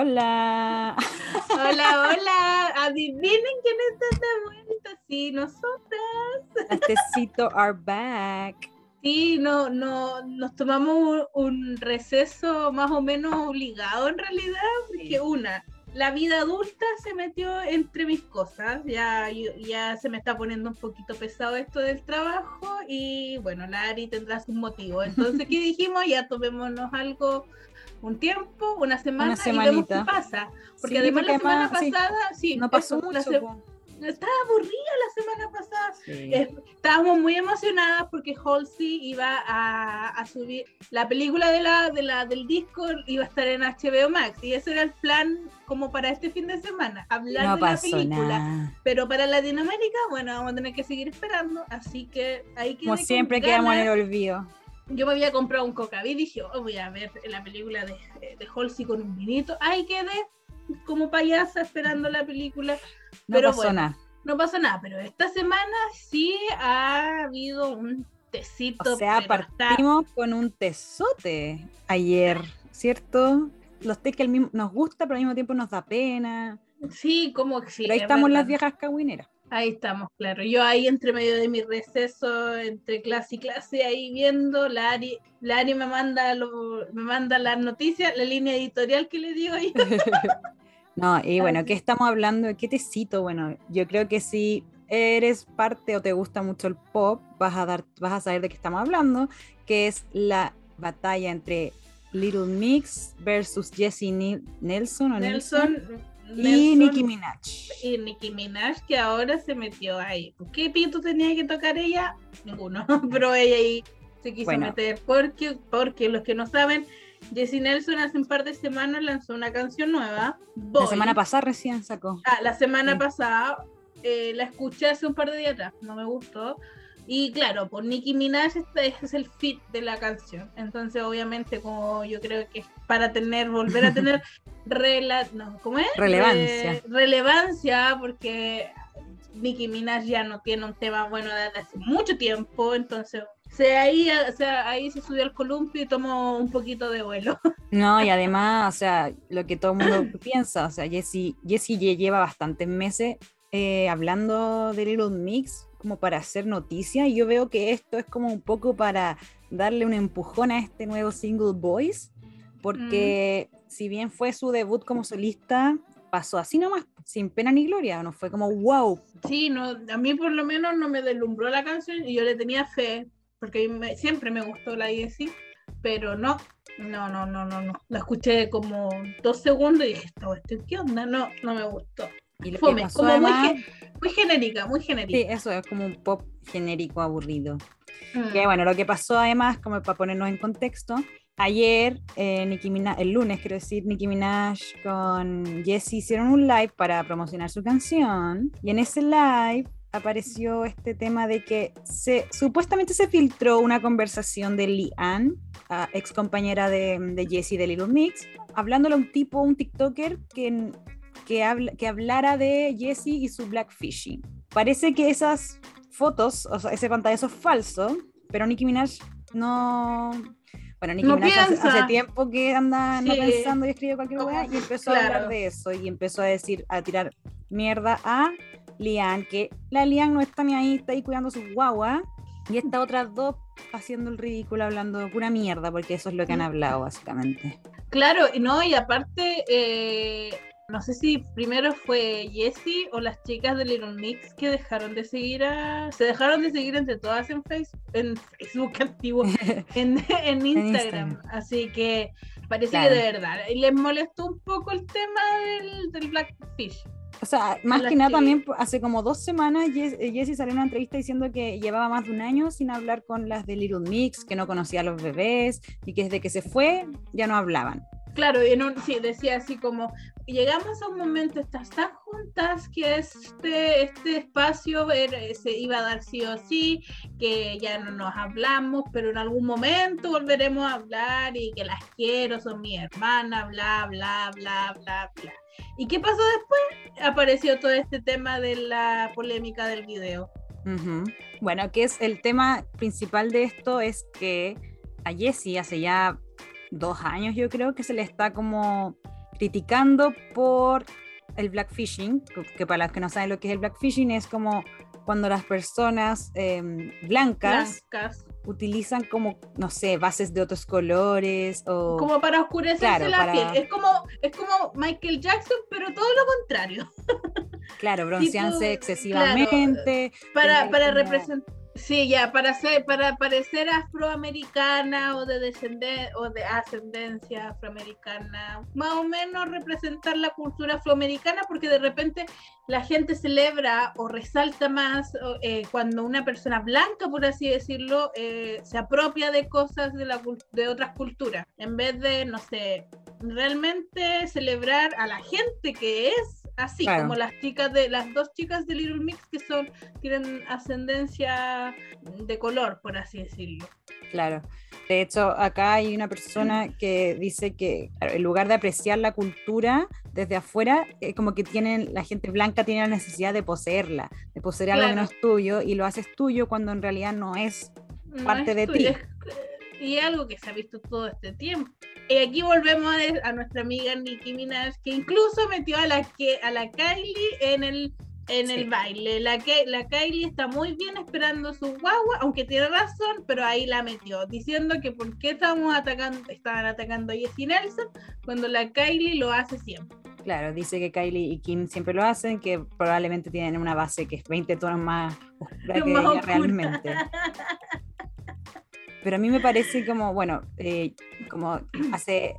Hola. Hola, hola. Adivinen quién está de vuelta. Sí, nosotras. Las tecito are back. Sí, no, no, nos tomamos un, receso más o menos obligado en realidad, porque una, la vida adulta se metió entre mis cosas, ya, ya se me está poniendo un poquito pesado esto del trabajo y bueno, la Ari tendrá sus motivos. Entonces, ¿qué dijimos? Ya tomémonos algo un tiempo, una semana y vemos qué pasa. Porque además la semana pasada, sí, no pasó mucho. estaba aburrida la semana pasada. estábamos muy emocionadas porque Halsey iba a, subir la película de la, de la, del disco, iba a estar en HBO Max. Y ese era el plan como para este fin de semana, hablar de la película. Pero para Latinoamérica, bueno, vamos a tener que seguir esperando. Así que ahí Como siempre quedamos en el olvido yo me había comprado un coca y dije, oh, voy a ver la película de, de Halsey con un vinito. Ahí quedé como payasa esperando la película. No pero pasó nada. No pasó nada, pero esta semana sí ha habido un tecito. O sea, partimos con un tesote ayer, ¿cierto? Los tés que mismo, nos gusta, pero al mismo tiempo nos da pena. Sí, como que sí. Pero ahí estamos las viejas caguineras. Ahí estamos, claro. Yo ahí entre medio de mi receso, entre clase y clase, ahí viendo, la Ari, la me manda me manda las noticias, la línea editorial que le digo ahí. no, y bueno, ¿qué estamos hablando? ¿Qué te cito? Bueno, yo creo que si eres parte o te gusta mucho el pop, vas a dar, vas a saber de qué estamos hablando, que es la batalla entre Little Mix versus Jessie Nelson. Nelson y Nicki Minaj. Y Nicki Minaj, que ahora se metió ahí. ¿Qué pito tenía que tocar ella? Ninguno. Pero ella ahí se quiso meter. Porque, porque los que no saben, Jessie Nelson hace un par de semanas lanzó una canción nueva. La semana pasada recién sacó. Ah, la semana pasada. Eh, la escuché hace un par de días atrás. No me gustó. Y claro, por Nicki Minaj este es el fit de la canción. Entonces, obviamente, como yo creo que para tener, volver a tener rela no, ¿cómo es? relevancia. relevancia, porque Nicki Minaj ya no tiene un tema bueno desde hace mucho tiempo, entonces se ahí, o sea, ahí se subió al columpio y tomó un poquito de vuelo. No, y además, o sea, lo que todo el mundo piensa, o sea, Jessie, Jessie lleva bastantes meses eh, hablando de Little Mix como para hacer noticia y yo veo que esto es como un poco para darle un empujón a este nuevo single Boys, porque mm. si bien fue su debut como solista, pasó así nomás, sin pena ni gloria, no fue como wow. Sí, no, a mí por lo menos no me deslumbró la canción y yo le tenía fe, porque siempre me gustó la IEC, pero no, no, no, no, no, no. La escuché como dos segundos y dije, ¿qué onda? No, no me gustó. Y como muy, genérica, muy genérica. Sí, eso es como un pop genérico aburrido. Mm. Que bueno, lo que pasó además, como para ponernos en contexto, ayer, eh, Nicki Minaj, el lunes quiero decir, Nicki Minaj con Jessie hicieron un live para promocionar su canción y en ese live apareció este tema de que se supuestamente se filtró una conversación de Lee Ann, ex compañera de, de Jessie de Little Mix, hablándole a un tipo, un TikToker que que, que hablara de Jessie y su blackfishing. Parece que esas fotos, o sea, ese pantallazo es falso, pero Nicki Minaj no... Bueno, Nicki Minaj hace, tiempo que anda no pensando y escribe cualquier cosa y empezó a hablar de eso y empezó a decir, a tirar mierda a Lian, que la Lian no está ni ahí, está ahí cuidando su guagua y estas otras dos haciendo el ridículo, hablando pura mierda, porque eso es lo que han hablado básicamente. Claro, no, y aparte, eh, no sé si primero fue Jessie o las chicas de Little Mix que dejaron de seguir a. Se dejaron de seguir entre todas en Facebook, en Facebook antiguo, en, en, Instagram. Así que parece que de verdad. Les molestó un poco el tema del, del Blackfish. O sea, más que nada también hace como dos semanas Jessie salió en una entrevista diciendo que llevaba más de un año sin hablar con las de Little Mix, que no conocía a los bebés y que desde que se fue ya no hablaban. Claro, en un, sí, decía así como, llegamos a un momento, estás tan juntas que este, este espacio eh, se iba a dar sí o sí, que ya no nos hablamos, pero en algún momento volveremos a hablar y que las quiero, son mi hermana, bla, bla, bla, bla, bla. ¿Y qué pasó después? Apareció todo este tema de la polémica del video. Bueno, que es el tema principal de esto es que a Jessie hace ya dos años yo creo que se le está como criticando por el blackfishing, que para los que no saben lo que es el blackfishing es como cuando las personas em, blancas, utilizan como, no sé, bases de otros colores o... Como para oscurecerse la piel. Es como, es como Michael Jackson, pero todo lo contrario. Claro, broncearse excesivamente. para, para representar Sí, ya, para ser, para parecer afroamericana o de descender o de ascendencia afroamericana, más o menos representar la cultura afroamericana, porque de repente la gente celebra o resalta más eh, cuando una persona blanca, por así decirlo, eh, se apropia de cosas de, la, de otras culturas, en vez de, no sé, realmente celebrar a la gente que es así como las chicas de las dos chicas de Little Mix que son tienen ascendencia de color por así decirlo. Claro. De hecho acá hay una persona que dice que en lugar de apreciar la cultura desde afuera es como que tienen la gente blanca tiene la necesidad de poseerla de poseer algo que no es tuyo y lo haces tuyo cuando en realidad no es parte de ti. y algo que se ha visto todo este tiempo. Y aquí volvemos a, nuestra amiga Nicki Minaj, que incluso metió a la, que, a la Kylie en el, en el baile. La, que, la Kylie está muy bien esperando su guagua, aunque tiene razón, pero ahí la metió, diciendo que por qué estamos atacando, estaban atacando a Jessie Nelson cuando la Kylie lo hace siempre. Claro, dice que Kylie y Kim siempre lo hacen, que probablemente tienen una base que es 20 tonos más oscura que ella realmente. Pero a mí me parece como, bueno, eh, como hace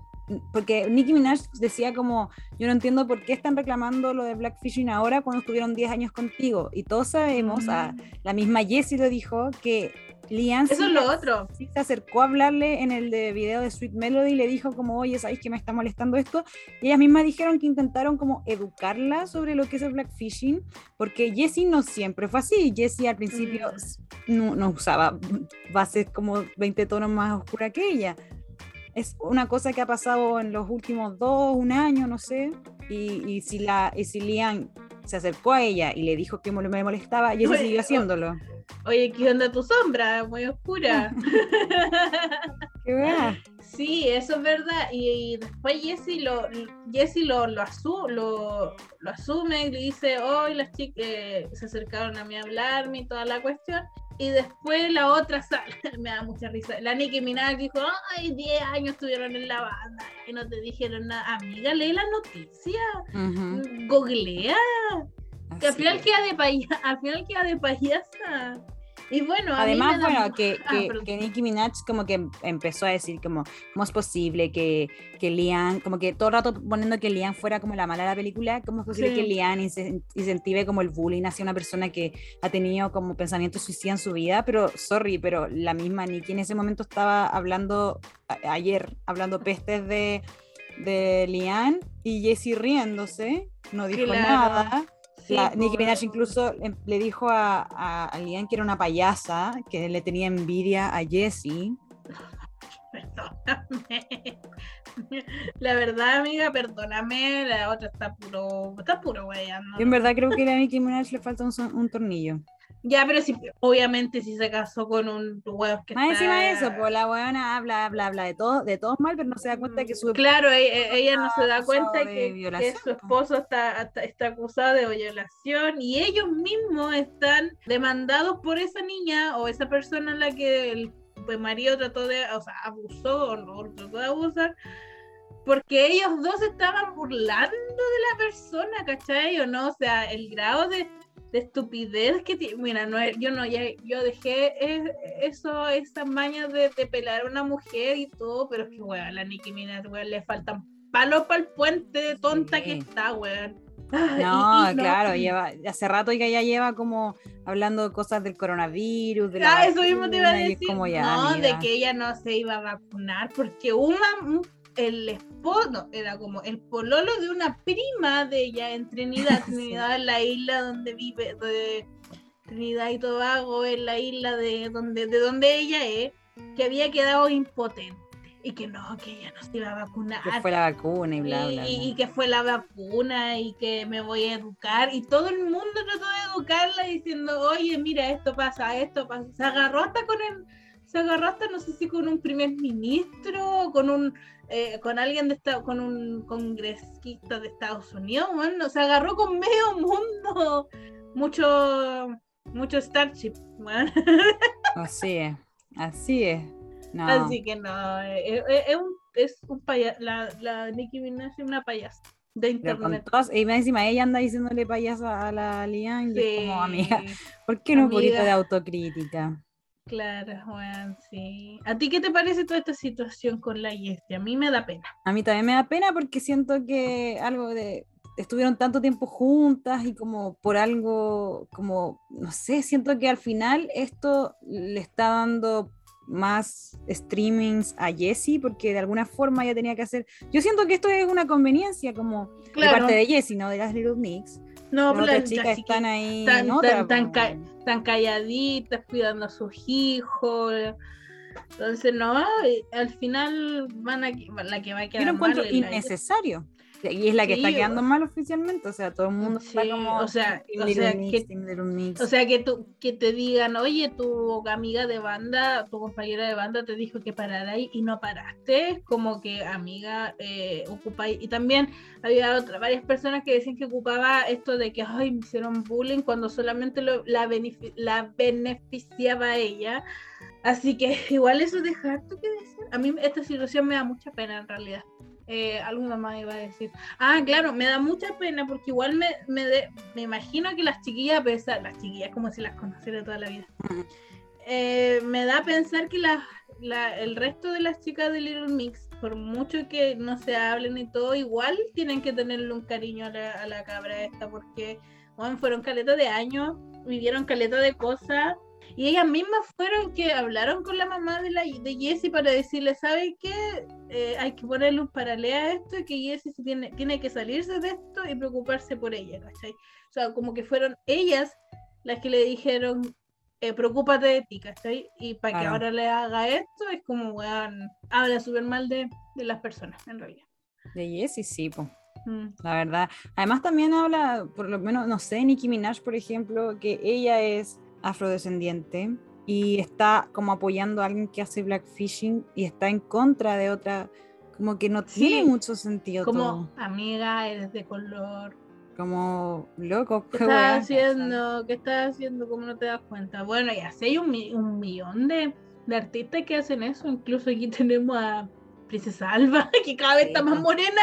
porque Nicki Minaj decía como, yo no entiendo por qué están reclamando lo de Blackfishing ahora cuando estuvieron 10 años contigo. Y todos sabemos, a, mm. la misma Jessie lo dijo, que Lian Eso es lo otro. se acercó a hablarle en el de video de Sweet Melody y le dijo como, oye, ¿sabéis que me está molestando esto? Y ellas mismas dijeron que intentaron como educarla sobre lo que es el blackfishing, porque Jessie no siempre fue así. Jessie al principio mm. no, usaba bases como 20 tonos más oscura que ella. Es una cosa que ha pasado en los últimos dos, un año, no sé. Y, y si, la, y si Lian se acercó a ella y le dijo que me molestaba, Jessie siguió haciéndolo. Oye, ¿qué onda tu sombra? Muy oscura. ¿Qué Sí, eso es verdad. Y, después Jesse lo, Jesse lo, lo, lo, asume y le dice, hoy las chicas eh, se acercaron a mí a hablarme y toda la cuestión. Y después la otra sale, me da mucha risa. La Nicki Minaj dijo, ay, 10 años estuvieron en la banda y no te dijeron nada. Amiga, lee la noticia, googlea al final queda de payasa, al final queda de payasa. Y bueno, además, bueno, que, ah, que, Nicki Minaj como que empezó a decir como, ¿cómo es posible que, que Lian, como que todo el rato poniendo que Lian fuera como la mala de la película, ¿cómo es posible que Lian incentive como el bullying hacia una persona que ha tenido como pensamiento suicida en su vida? Pero, sorry, pero la misma Nicki en ese momento estaba hablando, ayer, hablando pestes de, de Lian y Jessie riéndose, no dijo nada Nicki Minaj incluso em, le dijo a, a, Lian que era una payasa, que le tenía envidia a Jessie. Perdóname. La verdad, amiga, perdóname, la otra está puro, está puro weyando. en verdad creo que a Nicki Minaj le falta un tornillo. Ya, pero si, obviamente si se casó con un weón que Más encima de eso, pues la weona habla, habla, habla de todo, de todos mal, pero no se da cuenta que su Claro, e, e, ella, no se da cuenta que, su esposo está, está, acusado de violación y ellos mismos están demandados por esa niña o esa persona en la que el pues, marido trató de, o sea, abusó o, trató de abusar porque ellos dos estaban burlando de la persona, ¿cachai? O no, o sea, el grado de de estupidez que tiene. Mira, no, yo no, ya, yo dejé eso, esas mañas de, pelar a una mujer y todo, pero es que, weón, la Nicki Minaj, weón, le faltan palos para el puente de tonta que está, weón. No, claro, lleva, hace rato que ya lleva como hablando de cosas del coronavirus, de la ah, eso mismo te iba a decir, no, de que ella no se iba a vacunar, porque una, el esposo, era como el pololo de una prima de ella en Trinidad, Trinidad la isla donde vive, de Trinidad y Tobago, en la isla de donde, de donde ella es, que había quedado impotente y que no, que ella no se iba a vacunar. Que fue la vacuna y bla, bla. Y, que fue la vacuna y que me voy a educar. Y todo el mundo trató de educarla diciendo, oye, mira, esto pasa, esto pasa. Se agarró hasta con el, se agarró hasta no sé si con un primer ministro, con un eh, con alguien de esta, con un congresista de Estados Unidos, bueno, se agarró con medio mundo, mucho, mucho Starship, bueno. Así es, así es. Así que no, eh, eh, es, un, es un payaso, la, la Nicki Minaj es una payasa de internet. y encima ella anda diciéndole payasa a la Lian y es como amiga, ¿por qué no un poquito de autocrítica? Claro, Juan, sí. ¿A ti qué te parece toda esta situación con la Yesti? A mí me da pena. A mí también me da pena porque siento que algo de estuvieron tanto tiempo juntas y como por algo, como, no sé, siento que al final esto le está dando más streamings a Jessie porque de alguna forma ella tenía que hacer. Yo siento que esto es una conveniencia como de parte de Jessie, ¿no? De las Little Mix. No, pero las chicas están ahí. Tan, calladitas, cuidando a sus hijos. Entonces, no, al final van a, la que va a quedar. Yo lo encuentro innecesario. Y es la que está quedando mal oficialmente, o sea, todo el mundo está como o sea, o sea, que, o sea que, tú, que te digan, oye, tu amiga de banda, tu compañera de banda te dijo que parara ahí y no paraste, como que amiga eh, ocupa y también había otra, varias personas que decían que ocupaba esto de que, ay, me hicieron bullying cuando solamente lo, la, la beneficiaba ella. Así que igual eso de harto que decir. A mí esta situación me da mucha pena en realidad eh, alguna más iba a decir. Ah, claro, me da mucha pena porque igual me, me, me imagino que las chiquillas, pesar, las chiquillas como si las conociera toda la vida, eh, me da a pensar que la, la, el resto de las chicas de Little Mix, por mucho que no se hablen y todo, igual tienen que tenerle un cariño a la, a la cabra esta porque bueno, fueron caletas de años, vivieron caleta de cosas y ellas mismas fueron que hablaron con la mamá de, la, de Jessie para decirle, ¿sabe qué? Eh, hay que ponerle un paralelo a esto y que Jessie tiene, tiene que salirse de esto y preocuparse por ella, ¿cachai? O sea, como que fueron ellas las que le dijeron, eh, preocúpate de ti, ¿cachai? Y para que ahora le haga esto es como, weón, habla súper mal de, de, las personas, en realidad. De Jessie, sí, pues. La verdad. Además también habla, por lo menos, no sé, Nicki Minaj, por ejemplo, que ella es afrodescendiente y está como apoyando a alguien que hace blackfishing y está en contra de otra, como que no tiene mucho sentido. Como amiga, eres de color. Como loco, ¿qué, estás haciendo? ¿Qué estás haciendo? ¿Cómo no te das cuenta? Bueno, ya sé, hay un, un millón de, de, artistas que hacen eso. Incluso aquí tenemos a Princesa Alba, que cada vez está más morena.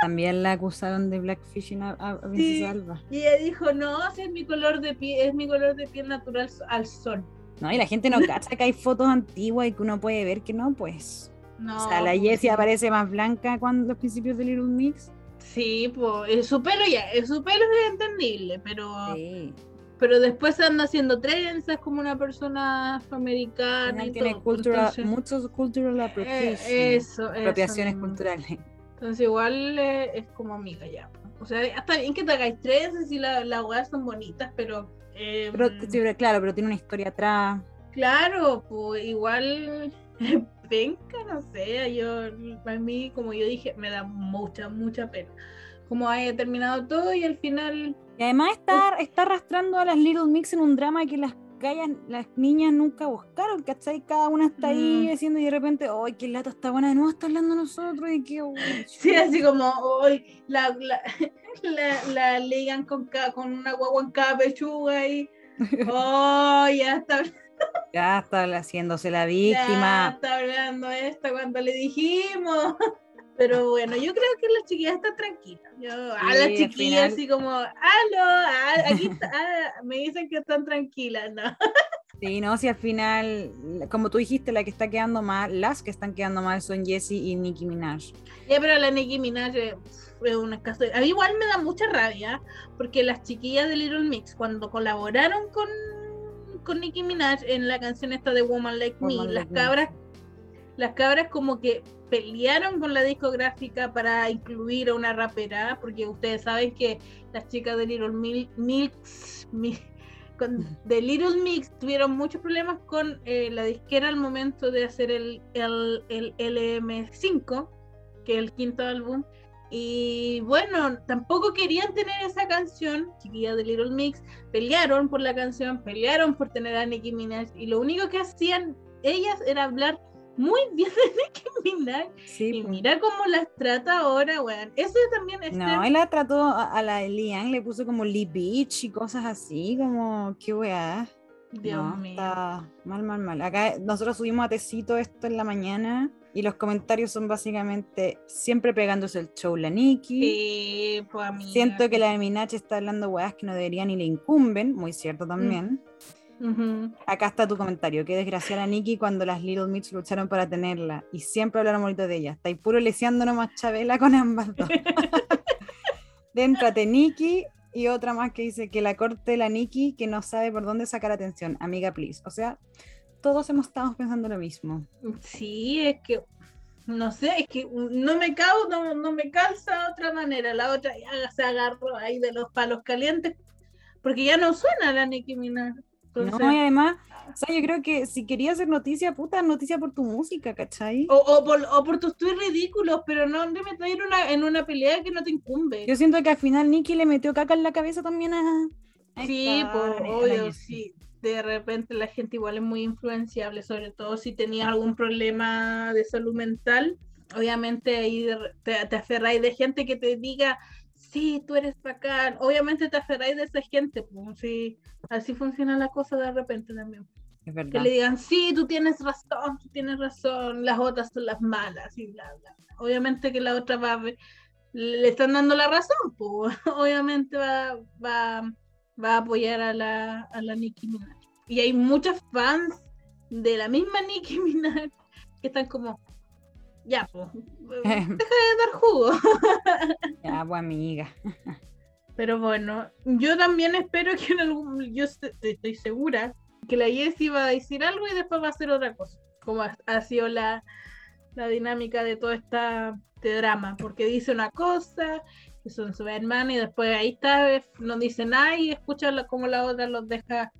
También la acusaron de blackfishing a, a Princesa Alba. Y ella dijo, no, es mi color de piel, es mi color de piel natural al sol. No, y la gente no cacha que hay fotos antiguas y que uno puede ver que no, pues. No, o sea, la pues Jessie aparece más blanca cuando los principios de Little Mix. Sí, pues su pelo ya, su pelo es entendible, pero pero después anda haciendo trenzas como una persona afroamericana. Y tiene todo, cultural, muchos cultural eh, eso, apropiaciones culturales. Entonces igual eh, es como amiga ya. O sea, hasta bien que te hagáis tres y las la weas son bonitas, pero, eh, pero claro, pero tiene una historia atrás. Claro, pues igual venga, no sé, yo a mí, como yo dije, me da mucha, mucha pena. Como haya terminado todo y al final. Y además está, está arrastrando a las Little Mix en un drama que las las niñas nunca buscaron, ¿cachai? Cada una está ahí mm. haciendo y de repente, ¡ay, qué lata está buena! De nuevo está hablando nosotros y qué... sí, así como, ¡ay! La, la, la, ligan con, con una guagua en cada pechuga y... ¡Oh, ya está! Ya está haciéndose la víctima. Ya está hablando esta cuando le dijimos. Pero bueno, yo creo que la chiquilla está tranquila. Yo, a la chiquilla así como, aló, aquí me dicen que están tranquilas, ¿no? Sí, no, si al final, como tú dijiste, la que está quedando mal, las que están quedando mal son Jessie y Nicki Minaj. Ya, pero la Nicki Minaj es un caso. A mí igual me da mucha rabia, porque las chiquillas de Little Mix, cuando colaboraron con, con Nicki Minaj en la canción esta de Woman Like Me, las cabras, las cabras como que pelearon con la discográfica para incluir a una rapera, porque ustedes saben que las chicas de Little Mix, Little Mix tuvieron muchos problemas con eh, la disquera al momento de hacer el, el, el LM5, que es el quinto álbum. Y bueno, tampoco querían tener esa canción, chiquillas de Little Mix, pelearon por la canción, pelearon por tener a Nicki Minaj, y lo único que hacían ellas era hablar muy bien de Nicki Minaj. Sí, y mira cómo las trata ahora, weón. Eso también es No, él la trató a, a la Elian, le puso como Lee Beach y cosas así, como, qué weá. Dios no, mío. está mal, mal, mal. Acá nosotros subimos a Tecito esto en la mañana y los comentarios son básicamente siempre pegándose el show la Nicki. Sí, pues. Siento que la Minach está hablando weás que no deberían ni le incumben, muy cierto también. Acá está tu comentario, qué desgraciada la Nicki cuando las Little Mix lucharon para tenerla y siempre hablaron bonito de ella. Está ahí puro leseando nomás Chabela con ambas dos. Déntrate Nicki y otra más que dice que la corte la Nicki que no sabe por dónde sacar atención. Amiga, please. O sea, todos hemos estado pensando lo mismo. Sí, es que no sé, es que no me cau, no, no me calza de otra manera. La otra ya se agarró ahí de los palos calientes porque ya no suena la Nicki Minaj. Entonces, No, y además, o sea, yo creo que si querías hacer noticia, puta, noticia por tu música, ¿cachai? o, o por, o por tus tweets ridículos, pero no de meter en una, en una pelea que no te incumbe. Yo siento que al final Nicki le metió caca en la cabeza también a. a Sí, pues, obvio, sí. De repente la gente igual es muy influenciable, sobre todo si tenías algún problema de salud mental. Obviamente ahí te, te aferráis de gente que te diga, sí, tú eres bacán. Obviamente te aferráis de esa gente, pues sí. Así funciona la cosa de repente también. Es Que le digan, sí, tú tienes razón, tú tienes razón, las otras son las malas y bla, bla. bla. Obviamente que la otra va a ver- le están dando la razón, pues obviamente va, va, va a apoyar a la, a la Nicki Minaj. Y hay muchas fans de la misma Nicki Minaj que están como, ya, pues, deja de dar jugo. Ya, pues amiga. Pero bueno, yo también espero que en algún, yo est- estoy segura que la Jessie va a decir algo y después va a hacer otra cosa, como ha, ha sido la, la dinámica de todo esta, este drama, porque dice una cosa, que son su hermana y después ahí está, no dice nada y escucha como la otra los deja,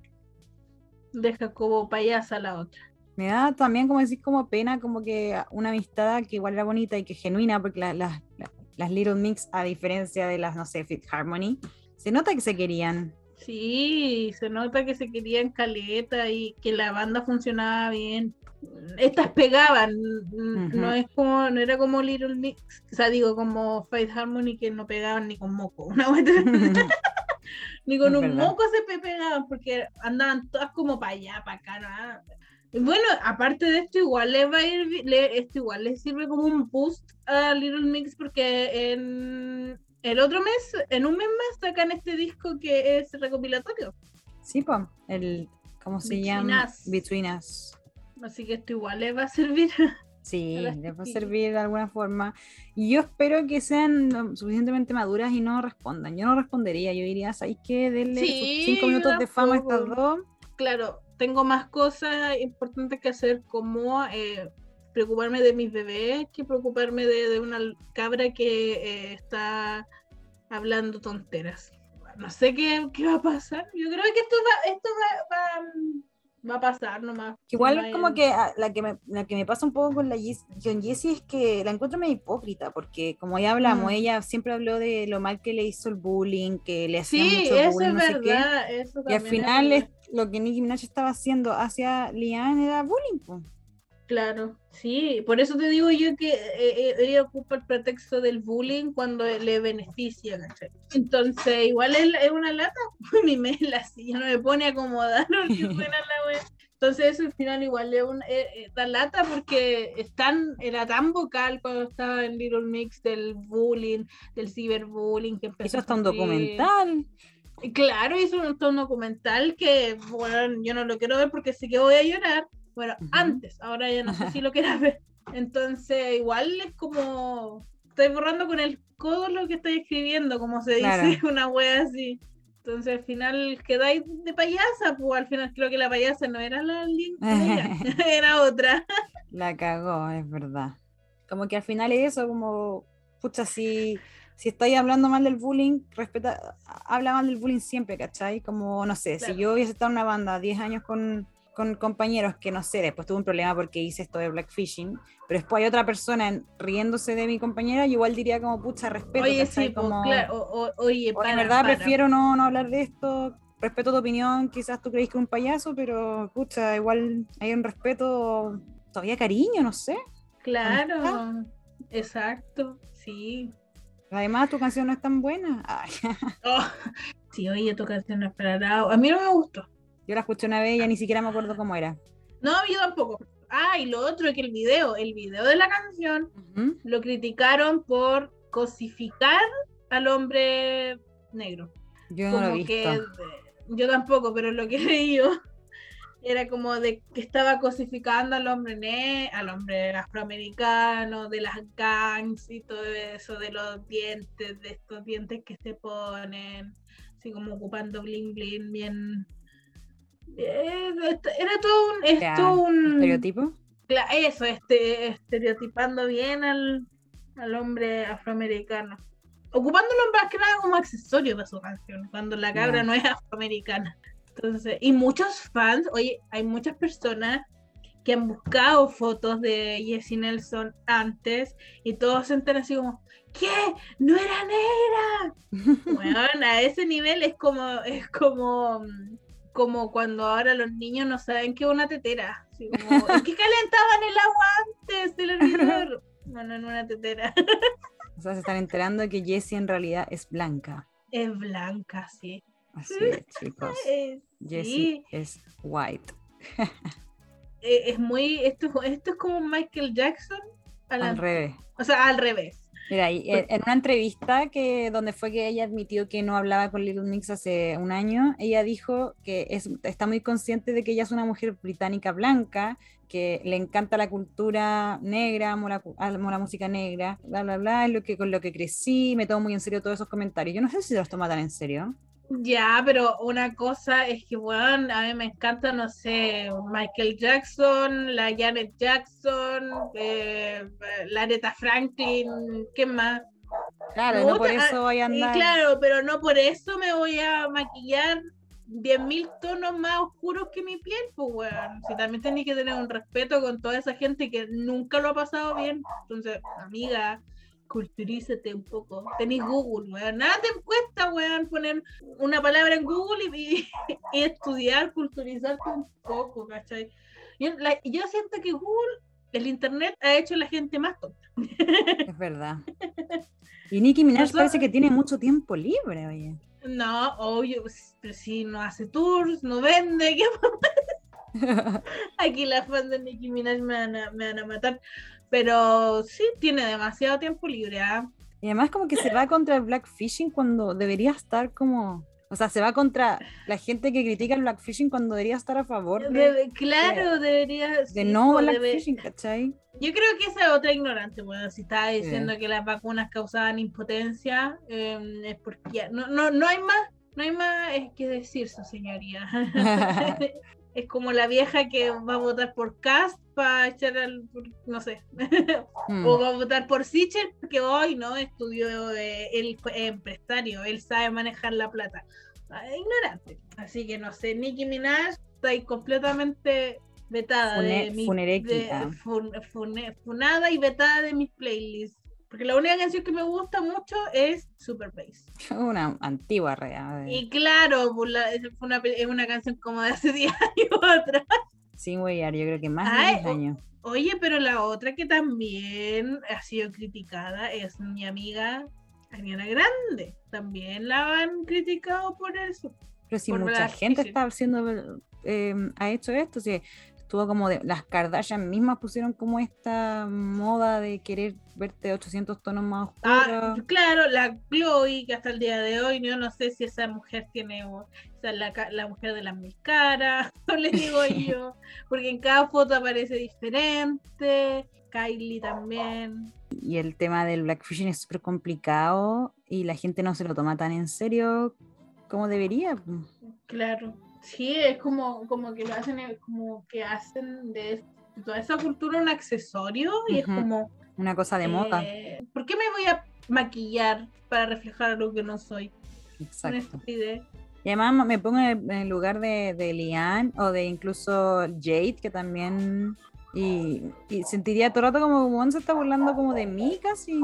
deja como payasa a la otra. Me da también, como decir, como pena, como que una amistad que igual era bonita y que genuina, porque la- la- la- las Little Mix, a diferencia de las, no sé, Fit Harmony, se nota que se querían. Sí, se nota que se querían caleta y que la banda funcionaba bien. Estas pegaban, no es como, no era como Little Mix, o sea, digo, como Faith Harmony que no pegaban ni con moco, una vuelta- ni con Es un verdad. moco se pe- pegaban porque andaban todas como para allá, para acá, nada. Bueno, aparte de esto, igual le va a ir, le- esto igual le sirve como un boost a Little Mix porque en el otro mes, en un mes más, sacan este disco que es recopilatorio. Sí, pues, el, ¿cómo se Between llama? Us. Between Us. Así que esto igual le va a servir. Sí, les va a servir de alguna forma. Y yo espero que sean suficientemente maduras y no respondan. Yo no respondería, yo diría, ¿sabéis qué? Denle sus Sí, cinco minutos de fama a estas dos. Claro, tengo más cosas importantes que hacer como eh, preocuparme de mis bebés que preocuparme de, de una cabra que eh, está hablando tonteras. No sé qué, qué va a pasar. Yo creo que esto va, esto va, va, va a pasar nomás. Igual No es como que ah, la que, me, la que me pasa un poco con la con Jessie es que la encuentro medio hipócrita, porque como ya hablamos, Mm. ella siempre habló de lo mal que le hizo el bullying, que le hacía Sí, mucho eso bullying, es no verdad. eso Y al final es, lo que Nicki Minaj estaba haciendo hacia Lian era bullying. Claro, sí, por eso te digo yo que eh, eh, ella ocupa el pretexto del bullying cuando le beneficia, ¿cachai? Entonces, igual es, es una lata, mi mela, si ya no me pone a acomodar porque suena la wea. Entonces, eso al final igual es una, eh, eh, da lata porque es tan- era tan vocal cuando estaba en Little Mix del bullying, del ciberbullying que empezó Hizo hasta un documental. Claro, hizo un, un documental que, bueno, yo no lo quiero ver porque sé que voy a llorar. Bueno, antes, ahora ya no sé si lo quiero ver. Entonces, igual es como, estoy borrando con el codo lo que estoy escribiendo, como se dice, una wea así. Entonces, al final quedáis de payasa, pues al final creo que la payasa no era la Lin- ella, era otra. La cagó, es verdad. Como que al final es eso, como, pucha, si, si estáis hablando mal del bullying, respeta, habla mal del bullying siempre, ¿cachai? Como, no sé, Claro. si yo hubiese estado en una banda 10 años con, con compañeros que, no sé, después tuve un problema porque hice esto de blackfishing, pero después hay otra persona en- riéndose de mi compañera, yo igual diría como, pucha, respeto, Oye, ¿cachai? sí, pues, como, claro, o- o- oye, para, en verdad para. prefiero no, no hablar de esto, respeto tu opinión, quizás tú crees que es un payaso, pero pucha, igual hay un respeto, todavía cariño, no sé. Claro, exacto, sí. Además, tu canción no es tan buena. Oh, sí, oye, tu canción no es para nada. A mí no me gustó. Yo la escuché una vez y ya ni siquiera me acuerdo cómo era. No, yo tampoco. Ah, y lo otro es que el video, el video de la canción, lo criticaron por cosificar al hombre negro. Yo no lo he visto. yo tampoco, pero lo que leí yo era como de que estaba cosificando al hombre ne al hombre afroamericano, de las gangs y todo eso, de los dientes, de estos dientes que se ponen, así como ocupando bling bling bien. Era todo un, un estereotipo. Eso, este, estereotipando bien al, al hombre afroamericano. Ocupando el hombre que nada como accesorio de su canción, cuando la cabra no es afroamericana. Entonces, y muchos fans, oye, hay muchas personas que han buscado fotos de Jessie Nelson antes y todos se enteran así como, ¿qué? ¡No era negra! bueno, a ese nivel es como, es como, como cuando ahora los niños no saben qué es una tetera. Así como, es que calentaban el agua antes del hervidor. Bueno, en una tetera. o sea, se están enterando que Jessie en realidad es blanca. Es blanca, sí. Así es, chicos. Jessie es white. Eh, es muy. Esto, esto es como Michael Jackson. Al revés. O sea, al revés. Mira, eh, en una entrevista que donde fue que ella admitió que no hablaba con Little Mix hace un año, ella dijo que es, está muy consciente de que ella es una mujer británica blanca, que le encanta la cultura negra, amo la, la, música negra, bla, bla, bla, es lo que, con lo que crecí, me tomo muy en serio todos esos comentarios. Yo no sé si los toma tan en serio. Ya, pero una cosa es que, bueno, a mí me encanta, no sé, Michael Jackson, la Janet Jackson, eh, la Aretha Franklin, ¿qué más? Claro, no por eso voy a andar. claro, pero no por eso me voy a maquillar 10.000 tonos más oscuros que mi piel, pues, weón. Si también tenéis que tener un respeto con toda esa gente que nunca lo ha pasado bien. Entonces, amiga, culturízate un poco. Tenéis Google, weón. Nada te cuesta, weón, poner una palabra en Google y, estudiar, culturizarte un poco, ¿cachai? Yo, siento que Google, el Internet, ha hecho a la gente más tonta. Es verdad. Y Nicki Minaj parece que tiene mucho tiempo libre, oye. No, obvio, pero si no hace tours, no vende, ¿qué Aquí las fans de Nicki Minaj me van a, me van a matar. Pero sí, tiene demasiado tiempo libre. ¿ah? Y además como que se va contra el blackfishing cuando debería estar como... O sea, se va contra la gente que critica el blackfishing cuando debería estar a favor de... claro, debería... De no blackfishing, ¿cachai? Yo creo que esa es otra ignorante, bueno, si estaba diciendo que las vacunas causaban impotencia, em, es porque no, no, no hay más, no hay más que decir, su señoría. es como la vieja que va a votar por Cast para echar al, no sé, mm. o va a votar por Sichel porque hoy no estudió, eh, él fue empresario, él sabe manejar la plata. Ah, ignorante. Así que no sé, Nicki Minaj está ahí completamente vetada de mi, funada y vetada de mis playlists. Porque la única canción que me gusta mucho es Super Bass. Una antigua real. Y claro, pues, es, una, canción como de hace 10 años atrás. Sin huellar, yo creo que más de 10 años. Oye, pero la otra que también ha sido criticada es mi amiga Ariana Grande. También la han criticado por eso. Pero si mucha gente está haciendo, eh, ha hecho esto, si estuvo como de, las Kardashian mismas pusieron como esta moda de querer verte 800 tonos más ah, oscuros. Ah, claro, la Chloe, que hasta el día de hoy yo no sé si esa mujer tiene, o sea, la, la mujer de las mil caras, no le digo yo, porque en cada foto aparece diferente, Kylie también. Y el tema del blackfishing es súper complicado y la gente no se lo toma tan en serio como debería. Claro. Sí, es como, como que lo hacen, eh, como que hacen de toda esa cultura un accesorio y es como... Una cosa de moda. Eh, ¿Por qué me voy a maquillar para reflejar lo que no soy? Exacto. Y además me pongo en el lugar de, de Lian o de incluso Jade, que también y, sentiría todo el rato como Juan se está burlando como de mí casi.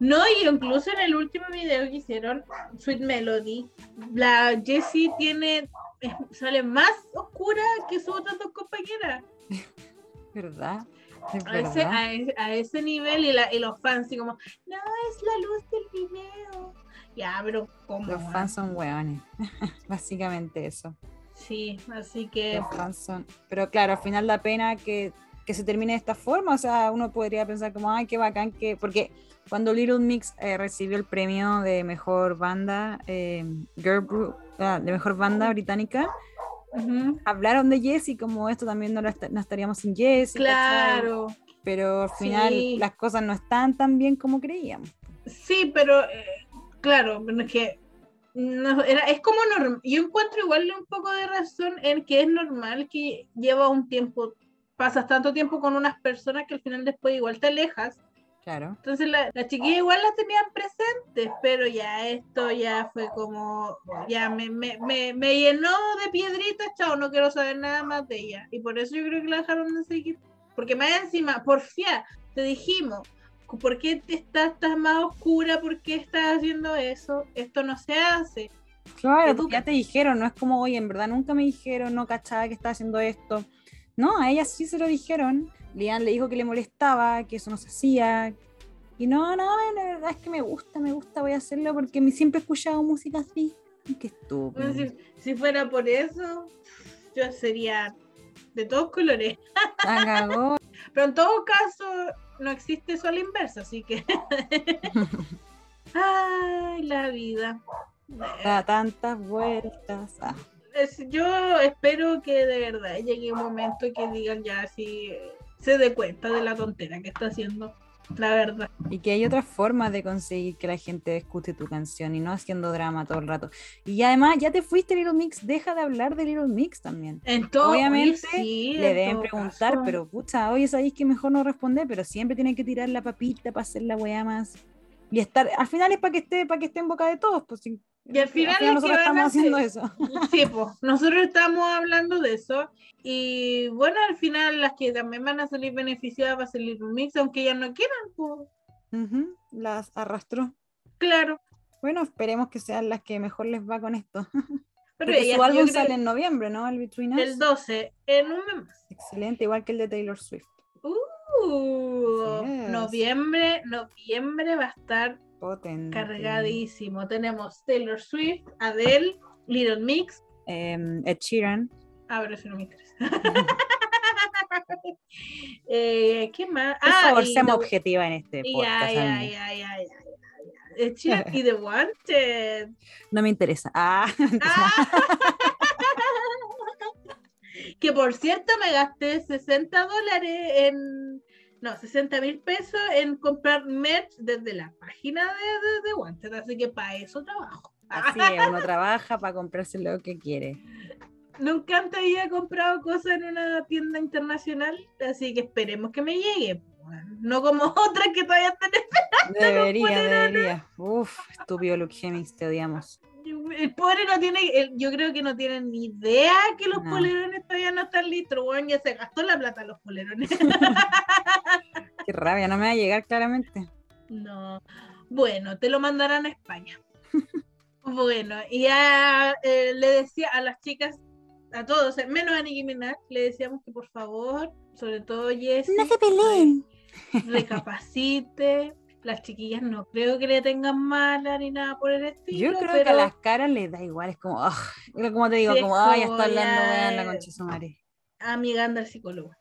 No, y incluso en el último video que hicieron, Sweet Melody, la Jessie tiene sale más oscura que sus otras dos compañeras. ¿Verdad? A ese, a, ese, nivel y, la, y los fans así como, no, es la luz del video. Ya, pero ¿cómo? Los fans son hueones, básicamente eso. Sí, así que... Los fans son... Pero claro, al final da pena que, que se termine de esta forma, o sea, uno podría pensar como, ay, qué bacán que... Porque cuando Little Mix eh, recibió el premio de mejor banda, eh, girl group, ah, de mejor banda británica, hablaron de Jessie como esto también no, no estaríamos sin Jessie. Claro. Pero al final las cosas no están tan bien como creíamos. Sí, pero eh, claro, es que no, era, es como normal. Yo encuentro igual un poco de razón en que es normal que lleva un tiempo, pasas tanto tiempo con unas personas que al final después igual te alejas Claro. Entonces la, la chiquilla igual las tenían presentes, pero ya esto ya fue como, ya me, me, me, me llenó de piedritas, chao, no quiero saber nada más de ella. Y por eso yo creo que la dejaron de seguir. Porque más encima, porfía, te dijimos, ¿por qué estás, estás más oscura? ¿Por qué estás haciendo eso? Esto no se hace. Claro, tú, ya te dijeron, no es como, oye, en verdad nunca me dijeron, no cachaba que estaba haciendo esto. No, a ella sí se lo dijeron Lian le dijo que le molestaba, que eso no se hacía. Y no, no, la verdad es que me gusta, me gusta, voy a hacerlo porque me siempre he escuchado música así. Qué estúpido. si, fuera por eso, yo sería de todos colores. Pero en todo caso, no existe eso a la inversa, así que. Ay, la vida. Da tantas vueltas. Ah. Yo espero que de verdad llegue un momento que digan ya así se dé cuenta de la tontera que está haciendo, la verdad. Y que hay otras formas de conseguir que la gente escuche tu canción y no haciendo drama todo el rato. Y además, ya te fuiste Little Mix, deja de hablar de Little Mix también. Obviamente le deben preguntar, pero pucha, oye, sabéis que mejor no responder, pero siempre tienen que tirar la papita para hacer la weá más. Y estar, al final es para que esté, para que esté en boca de todos, pues y al final, nosotros estamos haciendo eso. Sí, pues nosotros estamos hablando de eso. Y bueno, al final las que también van a salir beneficiadas va a salir un mix, aunque ellas no quieran, pues. Las arrastró. Claro. Bueno, esperemos que sean las que mejor les va con esto. Pero su álbum sale en noviembre, ¿no? El Between Us. El 12, en un mes. Excelente, igual que el de Taylor Swift. Uh, noviembre, noviembre va a estar Cargadísimo. Tenemos Taylor Swift, Adele, Little Mix. Eh, Ed Sheeran. Ah, pero eso no me interesa. eh, ¿Qué más? Por ah, favor, seamos objetiva en este podcast. Ya, Ed Sheeran y The Wanted. No me interesa. Ah, ah. que por cierto me gasté 60 dólares en no, 60 mil pesos en comprar merch desde la página de, de, Wanted, así que para eso trabajo. Así es, uno trabaja para comprarse lo que quiere. Nunca antes había comprado cosas en una tienda internacional, así que esperemos que me llegue. no como otras que todavía están esperando. Debería, debería. Uf, estúpido Luke Hemmings, te odiamos. El pobre no tiene, yo creo que no tienen ni idea que los polerones todavía no están listos, bueno, ya se gastó la plata los polerones. Qué rabia, no me va a llegar claramente. No. Bueno, te lo mandarán a España. bueno, y ya eh, le decía a las chicas, a todos, menos a Nicki Minaj, le decíamos que por favor, sobre todo Jess, no se peleen. Recapacite, las chiquillas no creo que le tengan mala ni nada por el estilo. Yo creo que a las caras les da igual, es como, como te digo, como, ay, está hablando, vean la concha su madre. Amiga anda al psicólogo.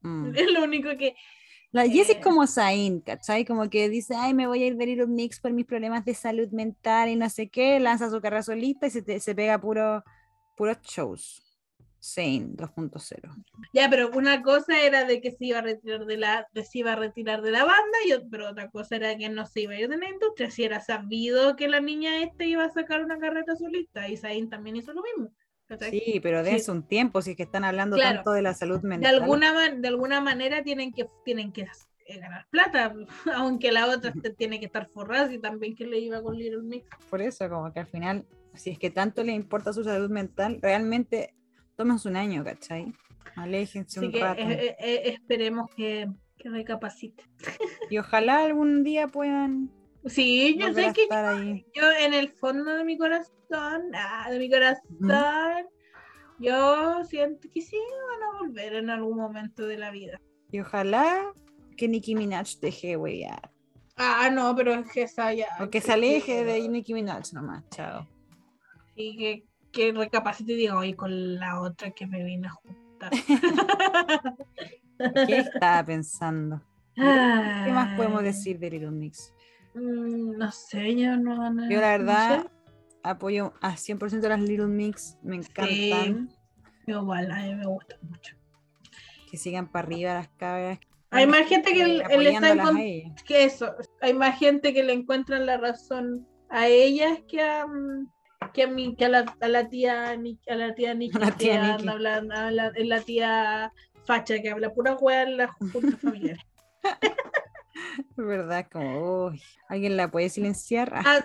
Mm. Es lo único que. La Jess es eh, como Zayn, ¿cachai? Como que dice, ay, me voy a ir a ver un mix por mis problemas de salud mental y no sé qué, lanza su carrera y se, se pega puro, puros shows. Sane 2.0. Ya, pero una cosa era de que se iba a retirar de la, de, se iba a retirar de la banda, y, pero otra cosa era que no se iba a ir de la industria, si era sabido que la niña este iba a sacar una carrera solista, y Zayn también hizo lo mismo. Sí, pero de un tiempo, si es que están hablando tanto de la salud mental. De alguna, de alguna manera tienen que, tienen que eh, ganar plata, aunque la otra tiene que estar forrada y también que le iba con Little Mix. Por eso, como que al final, si es que tanto le importa su salud mental, realmente Tómense un año, ¿cachai? Aléjense un rato. Eh, eh, esperemos que, que, recapacite. Y ojalá algún día puedan. Sí, yo sé que yo, en el fondo de mi corazón, ah, de mi corazón, yo siento que sí van a volver en algún momento de la vida. Y ojalá que Nicki Minaj deje de huevear. Ah, no, pero es que esa ya. O que se aleje de Nicki Minaj nomás, chao. Y que, que recapacite y diga, oye, con la otra que me vine a juntar. ¿Qué estaba pensando? ¿Qué más podemos decir de Little Mix? Mm, no sé, yo no. no Yo la no verdad sé. apoyo a 100% las Little Mix, me encantan. Yo igual, a mí me gusta mucho. Que sigan para arriba las cabras. Hay más gente que le- le está que eso, hay más gente que le encuentran la razón a ellas que a, mm, que a, mí, que a, la, a la tía a la tía Nikki, A la tía que Nikki. a es la tía facha que habla pura hueá en las juntas familiares. Es verdad, como, uy, ¿alguien la puede silenciar? An-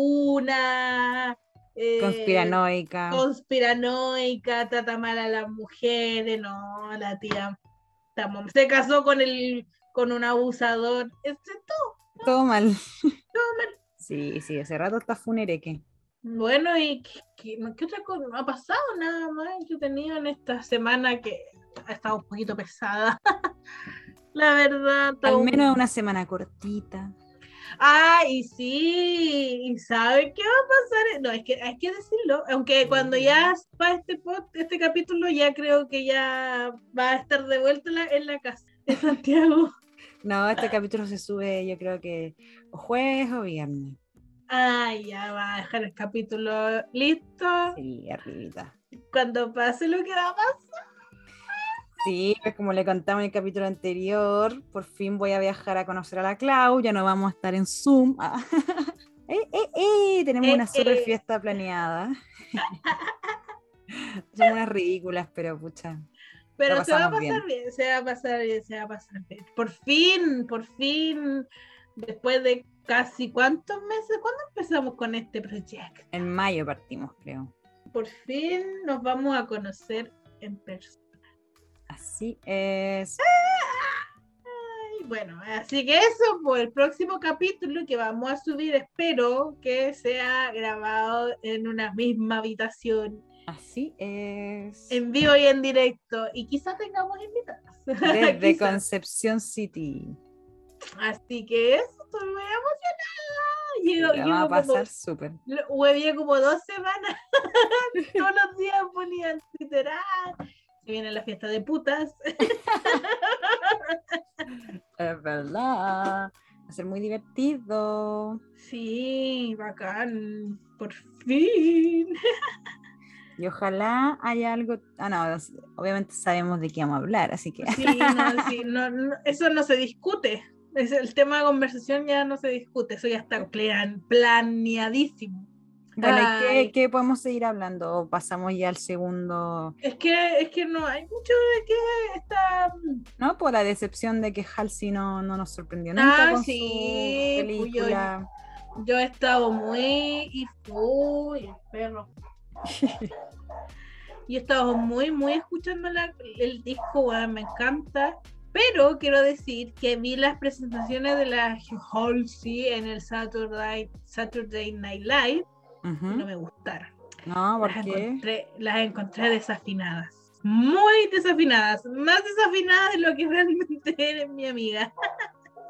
Antivacuna, eh, conspiranoica. conspiranoica, trata mal a las mujeres, no, la tía estamos- se casó con el con un abusador, es todo. Todo mal. Sí, sí, hace rato está funereque. Bueno, y qué, qué- no- qué otra cosa no ha pasado nada más entretenido en esta semana que ha estado un poquito pesada. La verdad, Al un- menos una semana cortita. Ah, y sí, y ¿sabe qué va a pasar? No, es que hay que decirlo, aunque cuando ya va este pod- este capítulo, ya creo que ya va a estar de vuelta en la, en la casa de Santiago. No, este capítulo se sube, yo creo que o jueves o viernes. Ah, ya va a dejar el capítulo listo. Sí, arribita. Cuando pase lo que va a pasar. Sí, pues como le contamos en el capítulo anterior, por fin voy a viajar a conocer a la Clau, ya no vamos a estar en Zoom. Ah. ¡Eh, eh, eh! Tenemos Eh, una super eh. fiesta planeada. Somos unas ridículas, pero pucha. Pero se va a pasar bien. se va a pasar bien, se va a pasar bien. Por fin, por fin, después de casi cuántos meses, ¿cuándo empezamos con este proyecto? En mayo partimos, creo. Por fin nos vamos a conocer en persona. Así es. Bueno, así que eso por el próximo capítulo que vamos a subir, espero que sea grabado en una misma habitación, Así es. en vivo y en directo, y quizás tengamos invitados. Desde. Concepción City. Así que eso, estoy muy emocionada. Llego, va a pasar súper. huevié como dos semanas. Todos los días ponía en Twitter, "Ah, se viene la fiesta de putas. Es verdad. Va a ser muy divertido. Sí, bacán, por fin. Y ojalá haya algo. Ah, no, obviamente sabemos de qué vamos a hablar, así que. Sí, no, sí, no, no, eso no se discute. Es el tema de conversación ya no se discute, eso ya está plan, planeadísimo. Bueno, ¿y Ay. qué, qué podemos seguir hablando? ¿O pasamos ya al segundo? Es que, es que no hay mucho de qué está. ¿No? Por la decepción de que Halsey no, no nos sorprendió nunca Ah, con sí, su pues yo- película. Yo he estado muy. Y uy, el perro. Yo he estado muy, muy escuchando la- el disco, weón, me encanta. Pero quiero decir que vi las presentaciones de la Halsey en el Saturday, Saturday Night Live Ujú. y no me gustaron. No, ¿por Las qué? encontré, las encontré desafinadas. Muy desafinadas. Más desafinadas de lo que realmente eres mi amiga.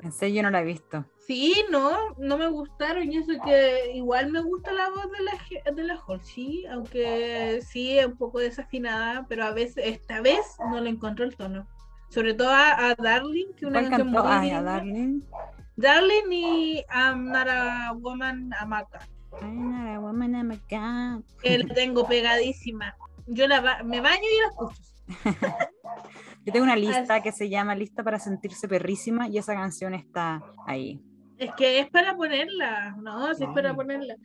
En serio, yo no la he visto. Sí, no, no me gustaron y eso que igual me gusta la voz de la, de la Halsey, aunque sí es un poco desafinada, pero a veces, esta vez no le encontró el tono. Sobre todo a, a Darling, que una ¿Cuál canción muy Ay, a. Darling. Darling y I'm Not a Woman, Amaka. I'm not a woman, I'm a god. Que la tengo pegadísima. Yo la ba- me baño y la escucho. Yo tengo una lista Así- que se llama Lista para sentirse perrísima y esa canción está ahí. Es que es para ponerla, no, sí es para ponerla.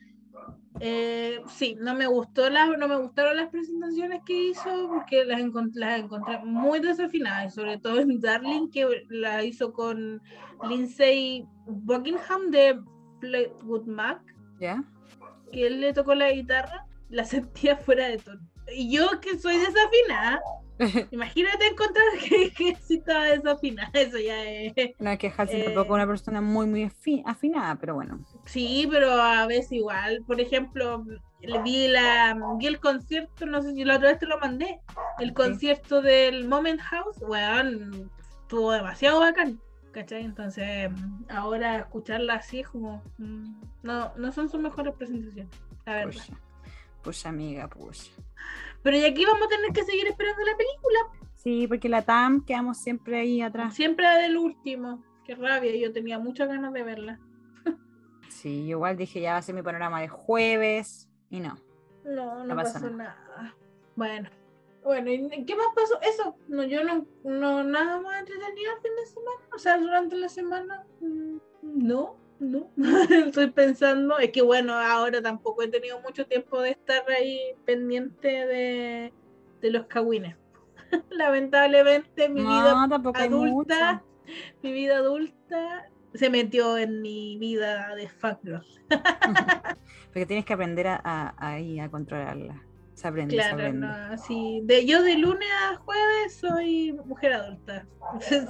Eh, sí, no me gustó las, no me gustaron las presentaciones que hizo porque las, encont- las encontré muy desafinadas, sobre todo en Darling que la hizo con Lindsay Buckingham de Fleetwood Mac, ¿Ya? que él le tocó la guitarra. la sentía fuera de tono. Y yo que soy desafinada, imagínate encontrar que, que sí estaba desafinada, eso ya es... No es que Halsey Eh, tampoco es una persona muy, muy afi- afinada, pero bueno. Sí, pero a veces igual. Por ejemplo, vi, la, vi el concierto, no sé si la otra vez te lo mandé, el concierto del Moment House, weón, estuvo demasiado bacán. ¿Cachai? Entonces, ahora escucharla así como. mm, No, no son sus mejores presentaciones, la verdad. Pucha, pucha amiga, pucha. Pero y aquí vamos a tener que seguir esperando la película. Sí, porque la TAM quedamos siempre ahí atrás. Siempre del último. Qué rabia, yo tenía muchas ganas de verla. Sí, igual dije ya va a ser mi panorama de jueves y no. No, no, pasó nada. Bueno. Bueno, ¿y qué más pasó? Eso, no, yo no, no, nada más entretenido el fin de semana. O sea, durante la semana, mm, no, no. Estoy pensando, es que bueno, ahora tampoco he tenido mucho tiempo de estar ahí pendiente de, de los cagüines. Lamentablemente mi vida no, adulta, mi vida adulta se metió en mi vida de fangirl. Porque tienes que aprender a, a, a controlarla. Se aprende, se Claro, aprende. no, sí. De, yo de lunes a jueves soy mujer adulta.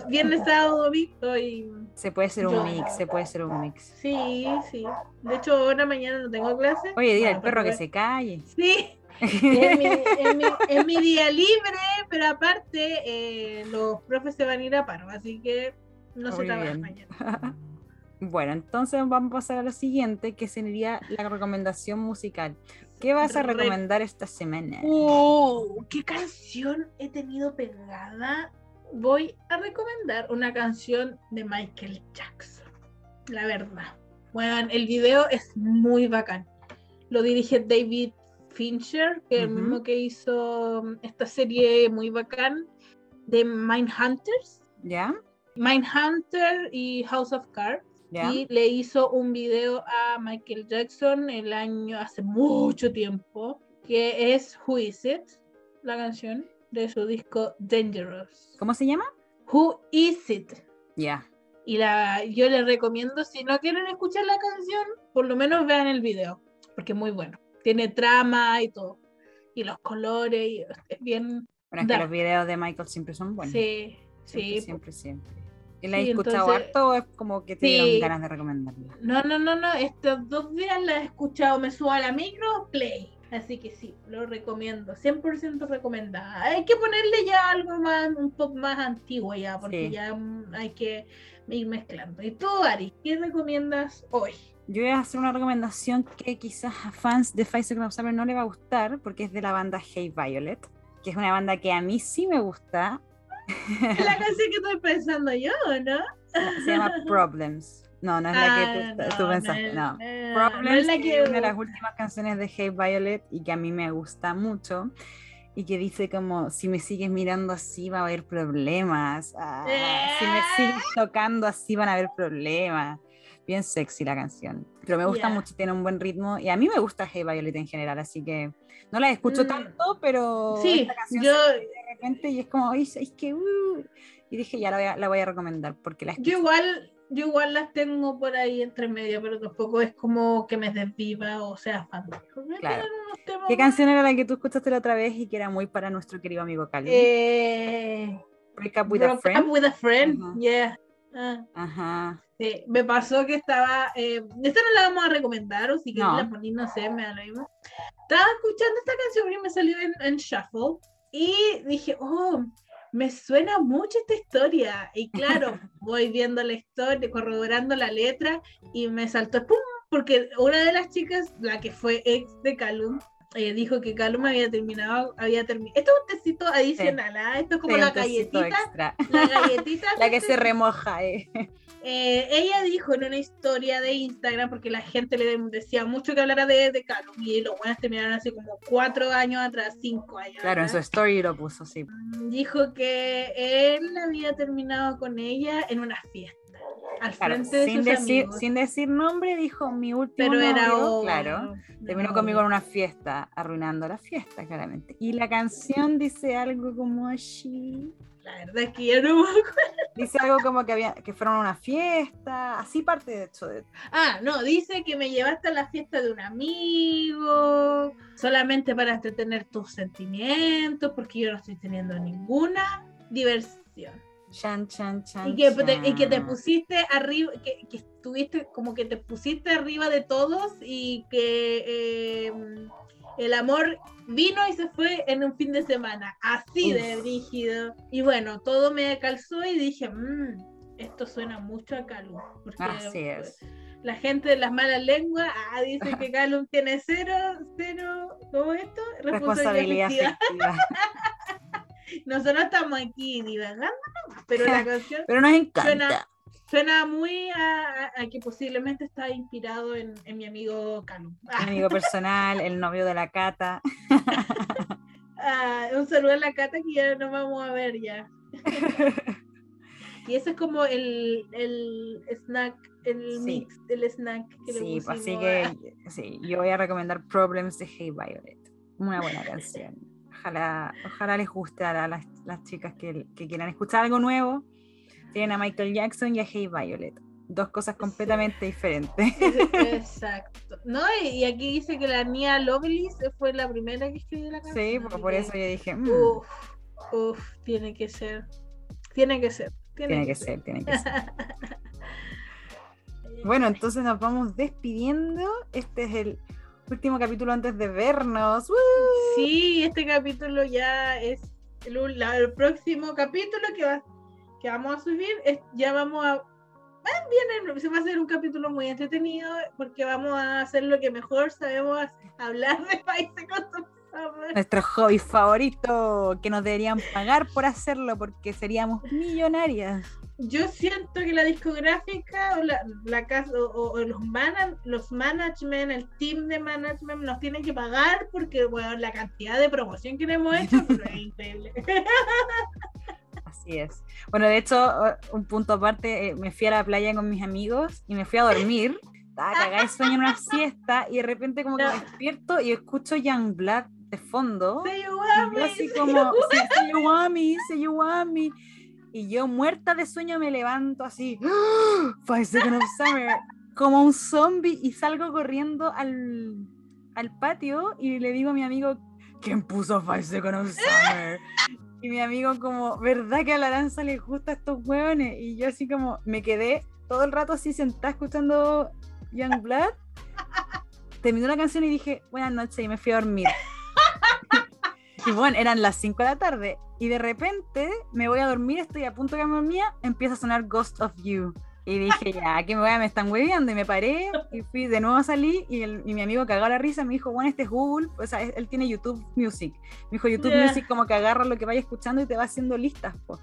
Viernes, sábado, domingo soy... Se puede ser un Yo- mix, se puede ser un mix. Sí, sí. De hecho, ahora mañana no tengo clase. Oye, dile al Bueno, perro que se calle. Sí, es mi, es mi- es mi día libre, pero aparte eh, los profes se van a ir a paro, así que no se Muy trabaja bien. mañana. Bueno, entonces vamos a pasar a lo siguiente, que sería la recomendación musical. ¿Qué vas a Re- recomendar esta semana? ¡Oh! ¿Qué canción he tenido pegada? Voy a recomendar una canción de Michael Jackson. La verdad. Bueno, el video es muy bacán. Lo dirige David Fincher, que es el mismo que hizo esta serie muy bacán de Mindhunters. ¿Ya? Mindhunter y House of Cards. Y le hizo un video a Michael Jackson el año, hace mucho tiempo, que es Who Is It, la canción de su disco Dangerous. ¿Cómo se llama? Who Is It. Ya. Y la, yo les recomiendo, si no quieren escuchar la canción, por lo menos vean el video, porque es muy bueno. Tiene trama y todo. Y los colores, y es bien... Bueno, es que los videos de Michael siempre son buenos. Sí, Siempre, sí. siempre, siempre. ¿Y la Sí, he escuchado entonces- harto o es como que te Sí. dieron ganas de recomendarla? No, no, no, no. Estos dos días la he escuchado. Me subo a la micro, play. Así que sí, lo recomiendo. 100% recomendada. Hay que ponerle ya algo más, un poco más antiguo ya, porque Sí. ya mm, hay que ir mezclando. ¿Y tú, Ari, qué recomiendas hoy? Yo voy a hacer una recomendación que quizás a fans de Five Seconds of Summer no le va a gustar, porque es de la banda Hey Violet, que es una banda que a mí sí me gusta. Es la canción que estoy pensando yo, ¿no? Se llama Problems. No, no es la que Ah, tú, tú no, pensaste, es- no. no, Problems es la es que... una de las últimas canciones de Hey Violet y que a mí me gusta mucho y que dice como si me sigues mirando así va a haber problemas Ah, si me sigues tocando así van a haber problemas bien sexy la canción pero me gusta Ya. mucho tiene un buen ritmo y a mí me gusta Hey Violet en general así que no la escucho Mm. tanto pero Sí, yo, repente y es como "Ay, es que uh", y dije ya la voy a, la voy a recomendar porque la yo igual... Yo igual las tengo por ahí entre medio, pero tampoco es como que me desviva o sea fan. Claro. ¿Qué canción era la que tú escuchaste la otra vez y que era muy para nuestro querido amigo Calvin? Eh, Break Up with a Friend. Up with a Friend, Ajá. yeah. Ah, Ajá. sí. Me pasó que estaba. Eh, esta no la vamos a recomendar, o si quieres No. la poní, no sé, me da lo mismo. Estaba escuchando esta canción y me salió en, en Shuffle. Y dije, oh, me suena mucho esta historia. Y claro, voy viendo la historia, corroborando la letra, y me saltó ¡pum! Porque una de las chicas, la que fue ex de Calum, eh, dijo que Calum había terminado, había terminado. Esto es un tecito adicional, ¿ah? Esto es como Sí, la galletita. extra. La galletita. La que se remoja, eh. eh, ella dijo en una historia de Instagram, porque la gente le decía mucho que hablara de, de Calum, y los buenos terminaron hace como cuatro años atrás, cinco años. Claro, en su atrás. story lo puso, sí. Dijo que él había terminado con ella en una fiesta, al Claro, frente de sin sus decir, amigos. sin decir nombre, dijo mi último pero era novio", obvio, claro. Terminó conmigo en una fiesta, arruinando la fiesta, claramente. Y la canción dice algo como así. La verdad es que yo no me acuerdo. Dice algo como que había que fueron a una fiesta, así parte de hecho. De... Ah, no, dice que me llevaste a la fiesta de un amigo, solamente para entretener tus sentimientos, porque yo no estoy teniendo ninguna diversión. Chan, chan, chan, y, que te, y que te pusiste arriba, que, que, estuviste como que te pusiste arriba de todos y que eh, el amor vino y se fue en un fin de semana, así de rígido. Y bueno, todo me calzó y dije, mmm, esto suena mucho a Calum. Porque así es. La gente de las malas lenguas ah, dice que Calum tiene cero, cero, ¿cómo esto? Responsabilidad Nosotros estamos aquí divagando, pero la canción pero nos encanta. Suena muy a, que posiblemente está inspirado en, mi amigo Cano. Mi amigo personal, el novio de la Cata. Ah, un saludo a la Cata que ya nos vamos a ver ya. y ese es como el, el snack, el mix del snack que le Sí, pues así que sí, yo voy a recomendar Problems de Hey Violet. Una buena canción. Ojalá, ojalá les guste a las, las chicas que, que quieran escuchar algo nuevo tienen a Michael Jackson y a Hey Violet. Dos cosas completamente diferentes. Exacto. No, y aquí dice que la Nia Lovelace fue la primera que escribió la canción. Sí, por, por eso yo dije. Mm". Uf, uf, tiene que ser. Tiene que ser. Tiene, que, ser, tiene que ser. bueno, entonces nos vamos despidiendo. Este es el último capítulo antes de vernos. Sí, este capítulo ya es el, el próximo capítulo que va que vamos a subir, ya vamos a... Ah, viene, se va a hacer un capítulo muy entretenido porque vamos a hacer lo que mejor sabemos hablar de países con Nuestro hobby favorito, que nos deberían pagar por hacerlo porque seríamos millonarias. Yo siento que la discográfica o la, la casa o, los, man, los management, el team de management nos tienen que pagar porque bueno, la cantidad de promoción que hemos hecho es increíble. Así es. Bueno, de hecho, un punto aparte, eh, me fui a la playa con mis amigos y me fui a dormir. Estaba cagada de sueño en una siesta y de repente como que me despierto y escucho Young Black de fondo. Say you want me. así como, say you want me, say you want me. Y yo muerta de sueño me levanto así, Five Seconds of Summer, como un zombie y salgo corriendo al, al patio y le digo a mi amigo, ¿quién puso Five Seconds of Summer? Y mi amigo como, ¿verdad que a la danza le gusta estos hueones? Y yo así como, me quedé todo el rato así sentada escuchando Young Blood. Terminó la canción y dije, buenas noches y me fui a dormir. Y bueno, eran las 5 de la tarde. Y de repente me voy a dormir, estoy a punto de que me dormía, empieza a sonar Ghost of You. Y dije, ya, que me voy a, me están hueviando. Y me paré y fui de nuevo a salir. Y, el, y mi amigo cagó la risa. Me dijo, bueno, este es Google. O sea, él tiene YouTube Music. Me dijo, YouTube Music, como que agarra lo que vaya escuchando y te va haciendo listas. Po.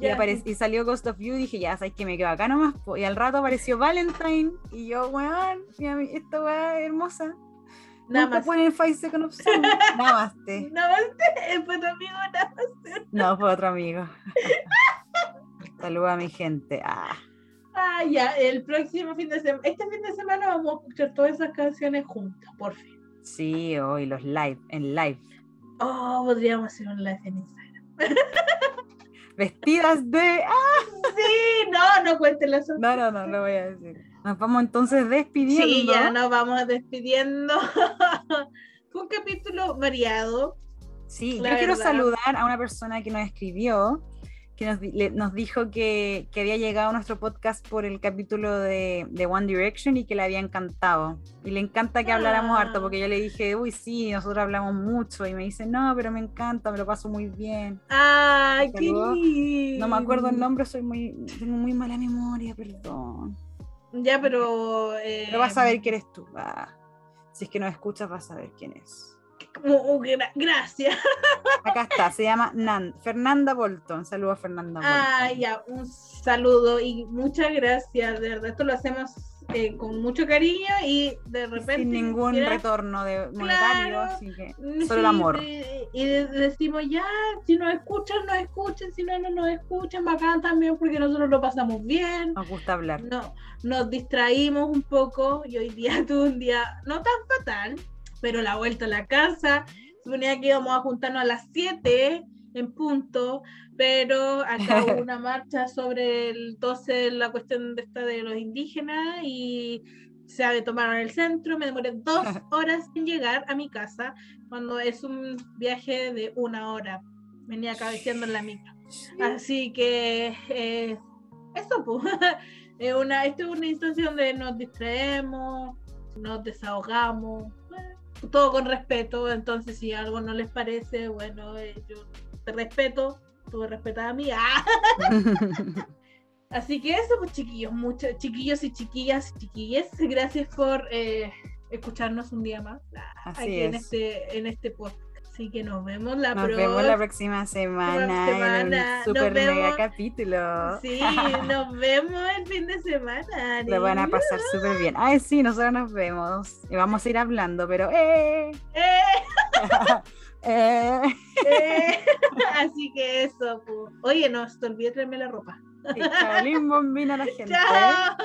Y, salió Ghost of You. Y dije, ya, sabes que me quedo acá nomás. Po. Y al rato apareció Valentine. Y yo, weón, esta weá hermosa. Nada más. ponen Seconds of Summer. Namaste. Namaste. Fue tu amigo, Namaste. No, fue otro amigo. Saluda a mi gente. Ah. Ah, ya, el próximo fin de semana, este fin de semana vamos a escuchar todas esas canciones juntas, por fin. Sí, hoy los live, en live. Oh, podríamos hacer un live en Instagram. Vestidas de. ¡Ah! Sí, no, no cuéntenlo. No, no, no, lo voy a decir. Nos vamos entonces despidiendo. Sí, ya nos vamos despidiendo. Fue un capítulo variado. Sí, yo quiero saludar a una persona que nos escribió que nos, dijo que, había llegado a nuestro podcast por el capítulo de, One Direction y que le había encantado. Y le encanta que habláramos harto, porque yo le dije, uy, sí, nosotros hablamos mucho. Y me dice, no, pero me encanta, me lo paso muy bien. ¡Ay, qué lindo! No me acuerdo el nombre, soy muy, tengo muy mala memoria, perdón. Ya, pero. Eh... Pero vas a ver quién eres tú. Si es que no escuchas, vas a ver quién es. Oh, gracias. Acá está, se llama Nan, Fernanda Bolton. Saludos a Fernanda Bolton. Ah, ya, un saludo y muchas gracias, de verdad. Esto lo hacemos eh, con mucho cariño y de repente. Sin ningún retorno de monetario, así que solo el amor. y decimos, ya, si nos escuchan, nos escuchen, si no, no nos escuchan, bacán también, porque nosotros lo pasamos bien. Nos gusta hablar. No, nos distraímos un poco y hoy día tuve un día no tan fatal pero la vuelta a la casa, suponía que íbamos a juntarnos a las 7 en punto, pero acá hubo una marcha sobre el 12, la cuestión de esta de los indígenas y se tomaron el centro, me demoré dos horas en llegar a mi casa, cuando es un viaje de una hora. Venía cabeceando en la micro. Así que eh, eso, pues. es una, esto es una instancia donde nos distraemos, nos desahogamos, todo con respeto. Entonces, si algo no les parece, bueno, eh, yo te respeto, tú me respetas a mí. ¡Ah! Así que eso, pues chiquillos, muchos chiquillos y chiquillas, chiquillas, gracias por eh, escucharnos un día más aquí en este, en este podcast. Así que nos vemos la, nos vemos la próxima semana, semana. En un super mega capítulo. Sí, nos vemos el fin de semana. Lo van a pasar súper bien. Ay, sí, nosotros nos vemos. Y vamos a ir hablando, pero ¡eh! ¡Eh! eh. eh. Así que eso, pues. Oye, no te olvides traerme la ropa. Y Bombina la gente. Chao.